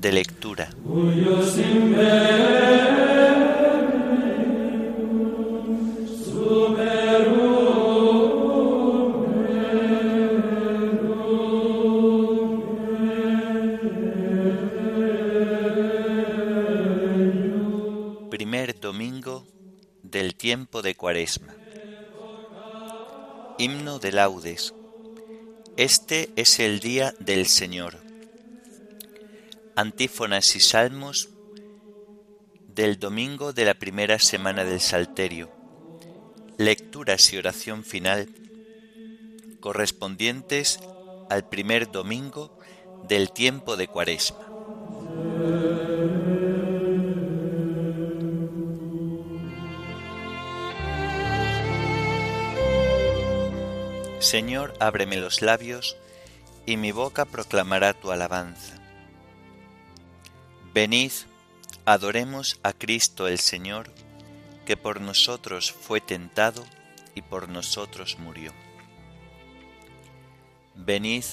De lectura. Primer domingo del tiempo de Cuaresma. Himno de laudes. Este es el día del Señor Antífonas y salmos del domingo de la primera semana del Salterio. Lecturas y oración final correspondientes al primer domingo del tiempo de Cuaresma. Señor, ábreme los labios, y mi boca proclamará tu alabanza. Venid, adoremos a Cristo el Señor, que por nosotros fue tentado y por nosotros murió. Venid,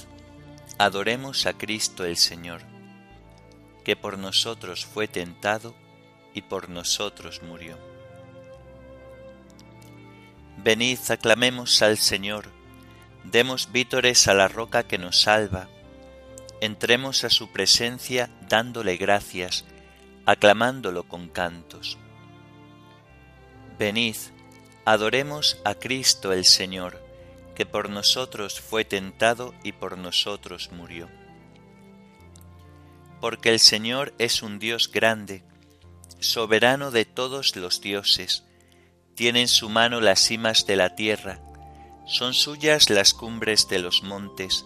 adoremos a Cristo el Señor, que por nosotros fue tentado y por nosotros murió. Venid, aclamemos al Señor, demos vítores a la roca que nos salva, entremos a su presencia dándole gracias, aclamándolo con cantos. Venid, adoremos a Cristo el Señor, que por nosotros fue tentado y por nosotros murió. Porque el Señor es un Dios grande, soberano de todos los dioses, tiene en su mano las cimas de la tierra, son suyas las cumbres de los montes,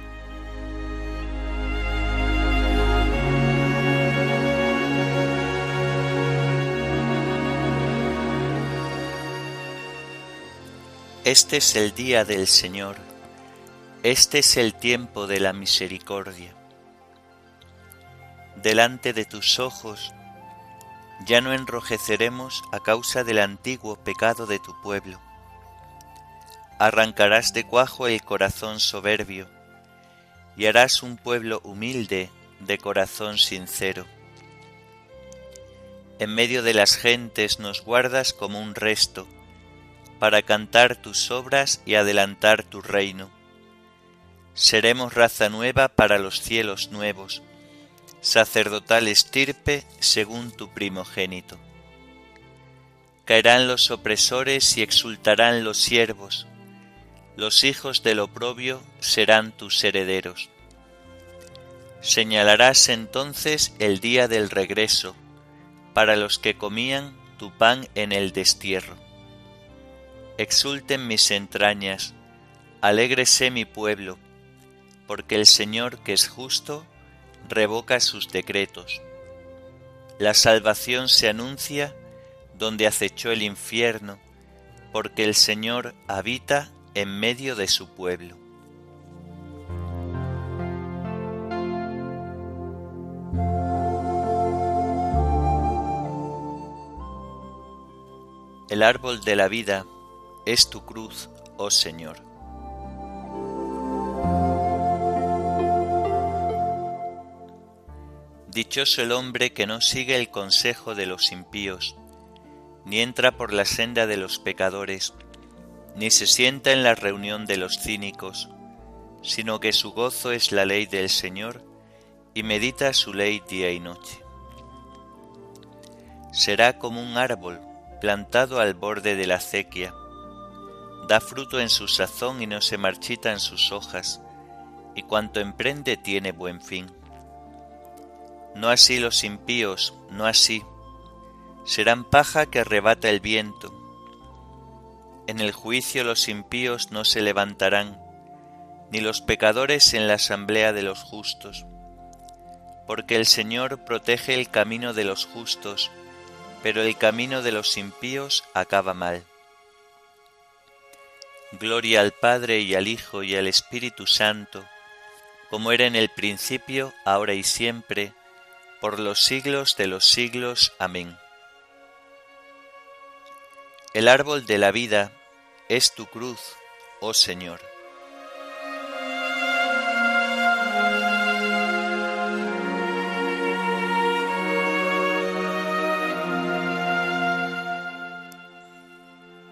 Este es el día del Señor, este es el tiempo de la misericordia. Delante de tus ojos ya no enrojeceremos a causa del antiguo pecado de tu pueblo. Arrancarás de cuajo el corazón soberbio y harás un pueblo humilde de corazón sincero. En medio de las gentes nos guardas como un resto, para cantar tus obras y adelantar tu reino. Seremos raza nueva para los cielos nuevos, sacerdotal estirpe según tu primogénito. Caerán los opresores y exultarán los siervos, los hijos del oprobio serán tus herederos. Señalarás entonces el día del regreso, para los que comían tu pan en el destierro. Exulten mis entrañas, alégrese mi pueblo, porque el Señor que es justo revoca sus decretos. La salvación se anuncia donde acechó el infierno, porque el Señor habita en medio de su pueblo. El árbol de la vida es tu cruz, oh Señor. Dichoso el hombre que no sigue el consejo de los impíos, ni entra por la senda de los pecadores, ni se sienta en la reunión de los cínicos, sino que su gozo es la ley del Señor, y medita su ley día y noche. Será como un árbol plantado al borde de la acequia, da fruto en su sazón y no se marchita en sus hojas, y cuanto emprende tiene buen fin. No así los impíos, no así, serán paja que arrebata el viento. En el juicio los impíos no se levantarán, ni los pecadores en la asamblea de los justos, porque el Señor protege el camino de los justos, pero el camino de los impíos acaba mal. Gloria al Padre y al Hijo y al Espíritu Santo, como era en el principio, ahora y siempre, por los siglos de los siglos. Amén. El árbol de la vida es tu cruz, oh Señor.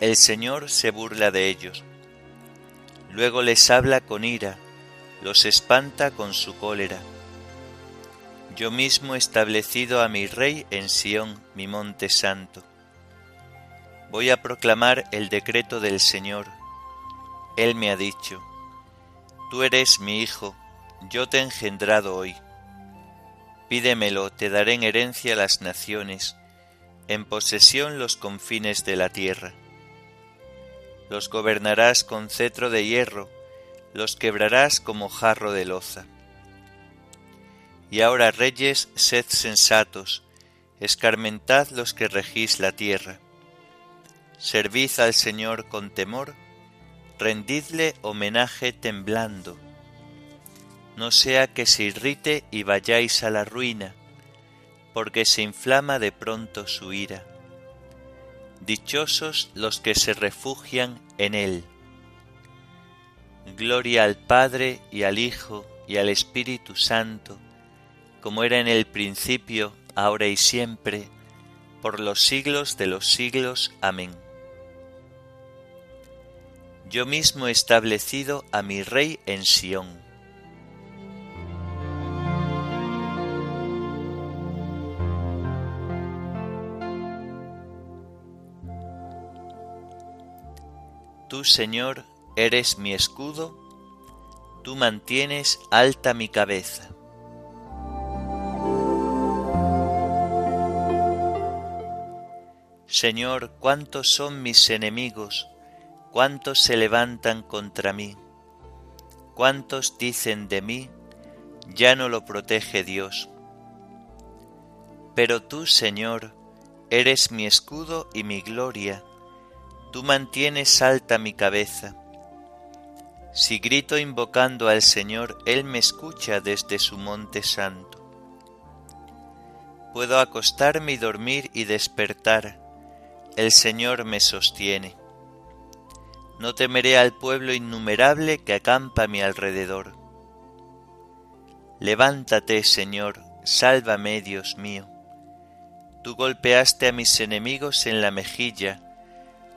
El Señor se burla de ellos. Luego les habla con ira, los espanta con su cólera. Yo mismo he establecido a mi rey en Sión, mi monte santo voy a proclamar el decreto del Señor. Él me ha dicho, Tú eres mi hijo, yo te he engendrado hoy. Pídemelo, te daré en herencia las naciones, en posesión los confines de la tierra. Los gobernarás con cetro de hierro, los quebrarás como jarro de loza. Y ahora, reyes, sed sensatos, escarmentad los que regís la tierra Servid al Señor con temor, rendidle homenaje temblando. No sea que se irrite y vayáis a la ruina, porque se inflama de pronto su ira. Dichosos los que se refugian en Él. Gloria al Padre y al Hijo y al Espíritu Santo, como era en el principio, ahora y siempre, por los siglos de los siglos. Amén yo mismo he establecido a mi rey en Sión. Señor, eres mi escudo, tú mantienes alta mi cabeza. Señor, cuántos son mis enemigos, cuántos se levantan contra mí, cuántos dicen de mí, ya no lo protege Dios. Pero tú, Señor, eres mi escudo y mi gloria, tú mantienes alta mi cabeza. Si grito invocando al Señor, Él me escucha desde su monte santo. Puedo acostarme y dormir y despertar, el Señor me sostiene. No temeré al pueblo innumerable que acampa a mi alrededor. Levántate, Señor, sálvame, Dios mío. Tú golpeaste a mis enemigos en la mejilla,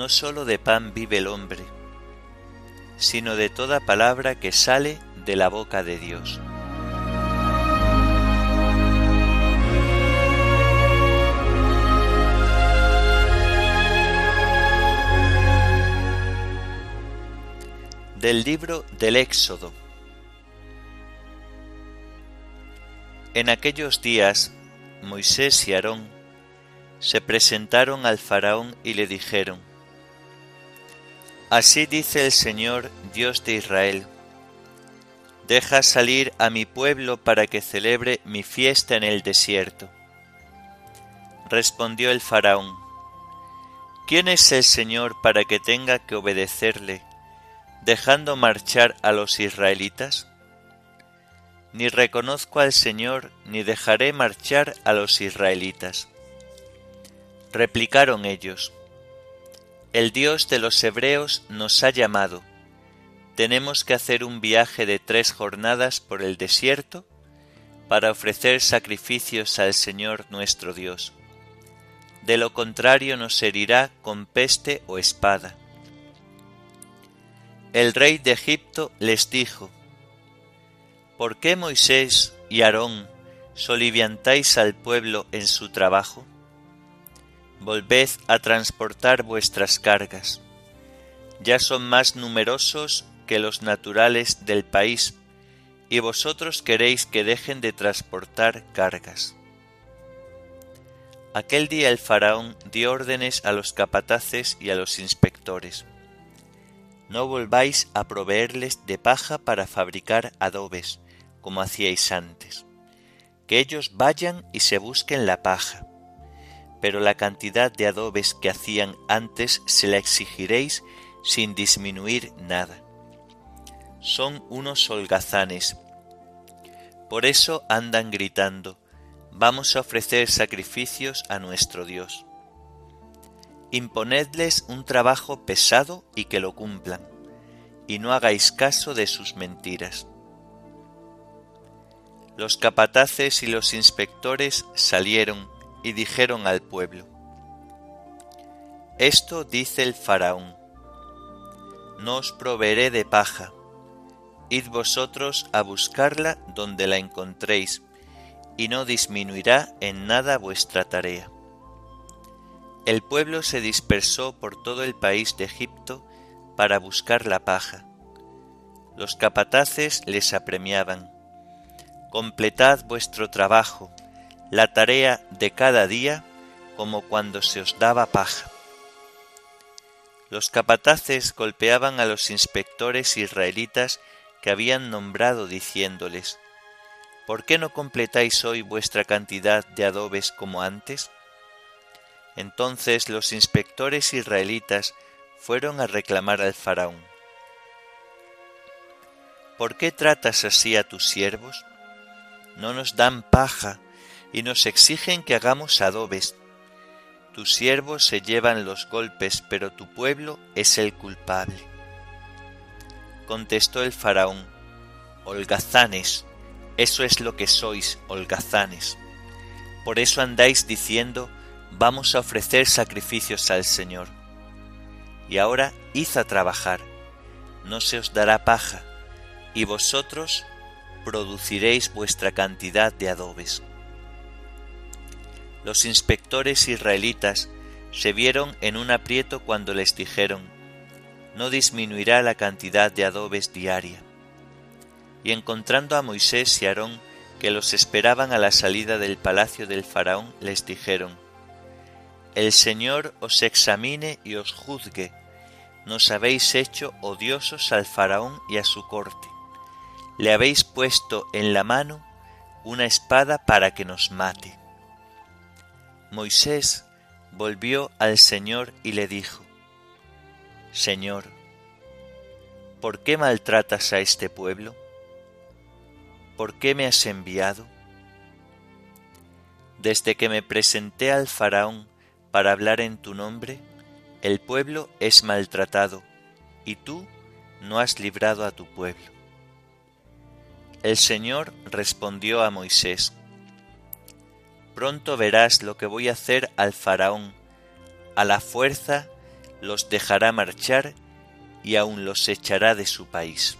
No sólo de pan vive el hombre, sino de toda palabra que sale de la boca de Dios. del libro del Éxodo. En aquellos días Moisés y Aarón se presentaron al faraón y le dijeron, Así dice el Señor Dios de Israel, Deja salir a mi pueblo para que celebre mi fiesta en el desierto. Respondió el faraón, ¿quién es el Señor para que tenga que obedecerle dejando marchar a los israelitas? Ni reconozco al Señor, ni dejaré marchar a los israelitas. Replicaron ellos, El Dios de los hebreos nos ha llamado. Tenemos que hacer un viaje de tres jornadas por el desierto para ofrecer sacrificios al Señor nuestro Dios. De lo contrario nos herirá con peste o espada el rey de Egipto les dijo, ¿Por qué Moisés y Aarón soliviantáis al pueblo en su trabajo? Volved a transportar vuestras cargas. Ya son más numerosos que los naturales del país, y vosotros queréis que dejen de transportar cargas. Aquel día el faraón dio órdenes a los capataces y a los inspectores no volváis a proveerles de paja para fabricar adobes, como hacíais antes. Que ellos vayan y se busquen la paja. Pero la cantidad de adobes que hacían antes se la exigiréis sin disminuir nada. Son unos holgazanes. Por eso andan gritando, vamos a ofrecer sacrificios a nuestro Dios imponedles un trabajo pesado y que lo cumplan, y no hagáis caso de sus mentiras. Los capataces y los inspectores salieron y dijeron al pueblo, Esto dice el faraón, no os proveeré de paja, id vosotros a buscarla donde la encontréis, y no disminuirá en nada vuestra tarea. El pueblo se dispersó por todo el país de Egipto para buscar la paja. Los capataces les apremiaban. Completad vuestro trabajo, la tarea de cada día, como cuando se os daba paja. Los capataces golpeaban a los inspectores israelitas que habían nombrado diciéndoles, ¿Por qué no completáis hoy vuestra cantidad de adobes como antes? Entonces los inspectores israelitas fueron a reclamar al faraón. ¿Por qué tratas así a tus siervos? No nos dan paja y nos exigen que hagamos adobes. Tus siervos se llevan los golpes, pero tu pueblo es el culpable. Contestó el faraón, holgazanes, eso es lo que sois, holgazanes. Por eso andáis diciendo, vamos a ofrecer sacrificios al Señor. Y ahora id a trabajar, no se os dará paja, y vosotros produciréis vuestra cantidad de adobes. Los inspectores israelitas se vieron en un aprieto cuando les dijeron, no disminuirá la cantidad de adobes diaria. Y encontrando a Moisés y Aarón, que los esperaban a la salida del palacio del faraón, les dijeron, el Señor os examine y os juzgue. nos habéis hecho odiosos al faraón y a su corte. Le habéis puesto en la mano una espada para que nos mate. Moisés volvió al Señor y le dijo, Señor, ¿por qué maltratas a este pueblo? ¿Por qué me has enviado? Desde que me presenté al faraón para hablar en tu nombre, el pueblo es maltratado, y tú no has librado a tu pueblo. El Señor respondió a Moisés, Pronto verás lo que voy a hacer al faraón, a la fuerza los dejará marchar y aun los echará de su país.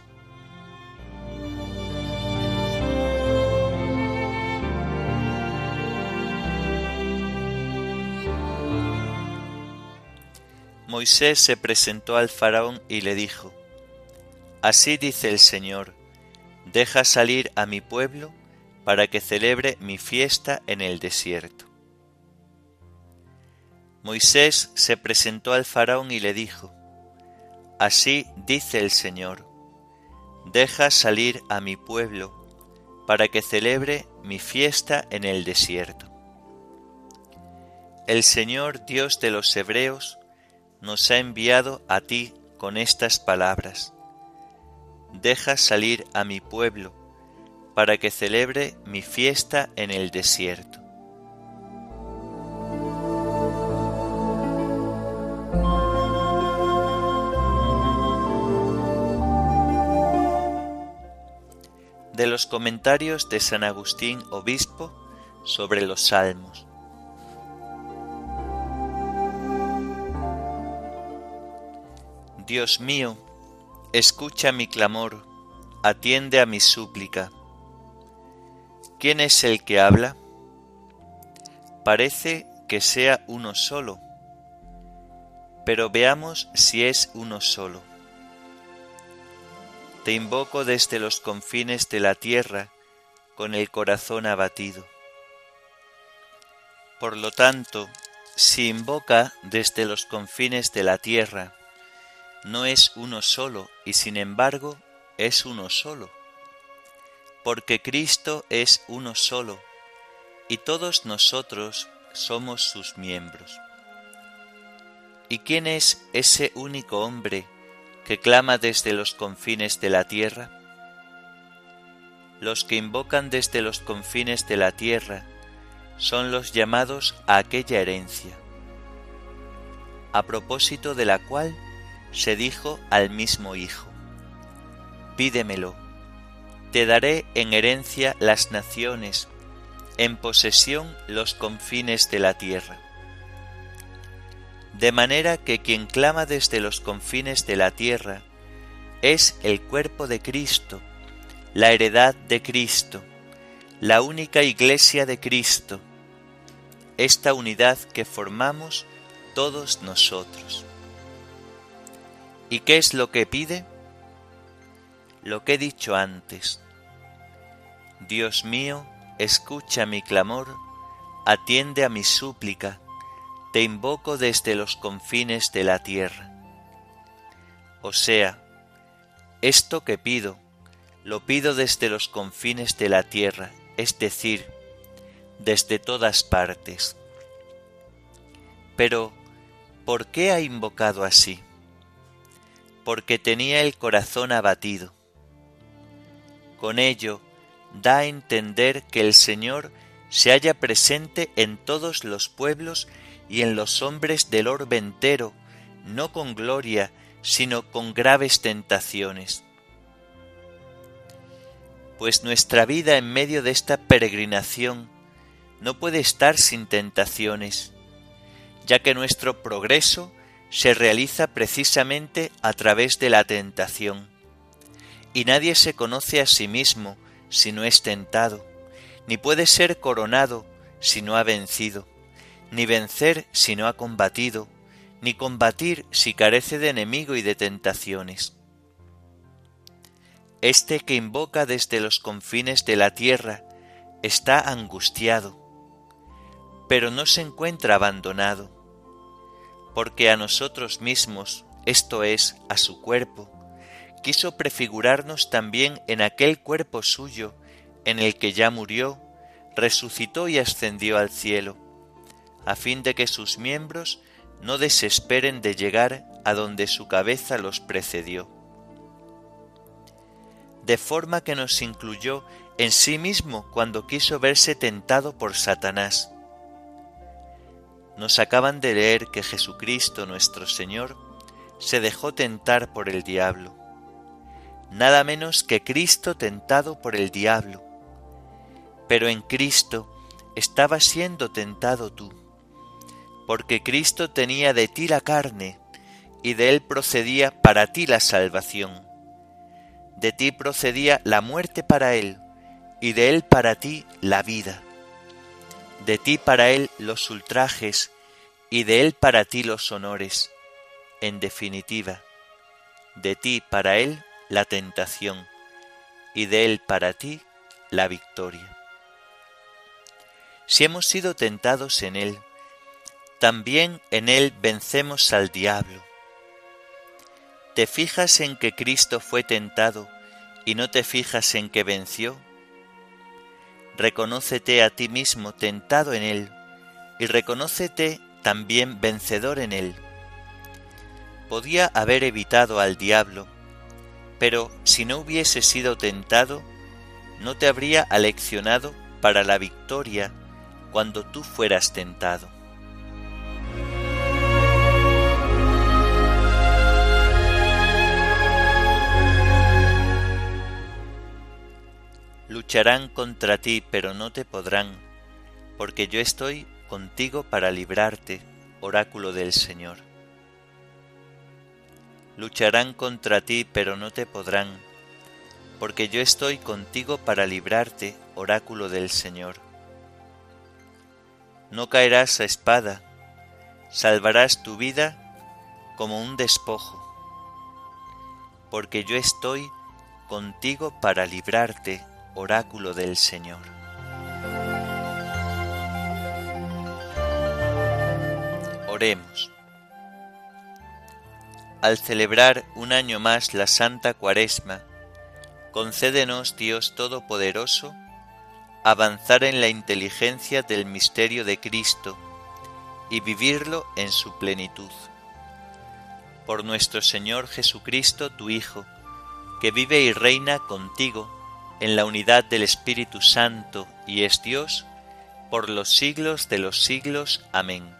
Moisés se presentó al faraón y le dijo, Así dice el Señor, deja salir a mi pueblo para que celebre mi fiesta en el desierto. Moisés se presentó al faraón y le dijo, Así dice el Señor, deja salir a mi pueblo para que celebre mi fiesta en el desierto. El Señor Dios de los Hebreos nos ha enviado a ti con estas palabras. Deja salir a mi pueblo para que celebre mi fiesta en el desierto. De los comentarios de San Agustín Obispo sobre los Salmos. Dios mío, escucha mi clamor, atiende a mi súplica. ¿Quién es el que habla? Parece que sea uno solo, pero veamos si es uno solo. Te invoco desde los confines de la tierra con el corazón abatido. Por lo tanto, si invoca desde los confines de la tierra, no es uno solo y sin embargo es uno solo, porque Cristo es uno solo y todos nosotros somos sus miembros. ¿Y quién es ese único hombre que clama desde los confines de la tierra? Los que invocan desde los confines de la tierra son los llamados a aquella herencia, a propósito de la cual se dijo al mismo Hijo, Pídemelo, te daré en herencia las naciones, en posesión los confines de la tierra. De manera que quien clama desde los confines de la tierra es el cuerpo de Cristo, la heredad de Cristo, la única iglesia de Cristo, esta unidad que formamos todos nosotros. ¿Y qué es lo que pide? Lo que he dicho antes. Dios mío, escucha mi clamor, atiende a mi súplica, te invoco desde los confines de la tierra. O sea, esto que pido, lo pido desde los confines de la tierra, es decir, desde todas partes. Pero, ¿por qué ha invocado así? porque tenía el corazón abatido. Con ello da a entender que el Señor se halla presente en todos los pueblos y en los hombres del orbe entero, no con gloria, sino con graves tentaciones. Pues nuestra vida en medio de esta peregrinación no puede estar sin tentaciones, ya que nuestro progreso se realiza precisamente a través de la tentación. Y nadie se conoce a sí mismo si no es tentado, ni puede ser coronado si no ha vencido, ni vencer si no ha combatido, ni combatir si carece de enemigo y de tentaciones. Este que invoca desde los confines de la tierra está angustiado, pero no se encuentra abandonado porque a nosotros mismos, esto es, a su cuerpo, quiso prefigurarnos también en aquel cuerpo suyo, en el que ya murió, resucitó y ascendió al cielo, a fin de que sus miembros no desesperen de llegar a donde su cabeza los precedió. De forma que nos incluyó en sí mismo cuando quiso verse tentado por Satanás. Nos acaban de leer que Jesucristo nuestro Señor se dejó tentar por el diablo. Nada menos que Cristo tentado por el diablo. Pero en Cristo estaba siendo tentado tú, porque Cristo tenía de ti la carne, y de él procedía para ti la salvación. De ti procedía la muerte para él, y de él para ti la vida. De ti para él los ultrajes, y de él para ti los honores. En definitiva, de ti para él la tentación, y de él para ti la victoria. Si hemos sido tentados en él, también en él vencemos al diablo ¿Te fijas en que Cristo fue tentado y no te fijas en que venció? Reconócete a ti mismo tentado en Él y reconócete también vencedor en Él. Podía haber evitado al diablo, pero si no hubiese sido tentado, no te habría aleccionado para la victoria cuando tú fueras tentado. Lucharán contra ti, pero no te podrán, porque yo estoy contigo para librarte, oráculo del Señor. Lucharán contra ti, pero no te podrán, porque yo estoy contigo para librarte, oráculo del Señor. No caerás a espada, salvarás tu vida como un despojo, porque yo estoy contigo para librarte, oráculo del Señor. Oremos. Al celebrar un año más la Santa Cuaresma, concédenos, Dios Todopoderoso, avanzar en la inteligencia del misterio de Cristo y vivirlo en su plenitud. Por nuestro Señor Jesucristo, tu Hijo, que vive y reina contigo, en la unidad del Espíritu Santo y es Dios, por los siglos de los siglos. Amén.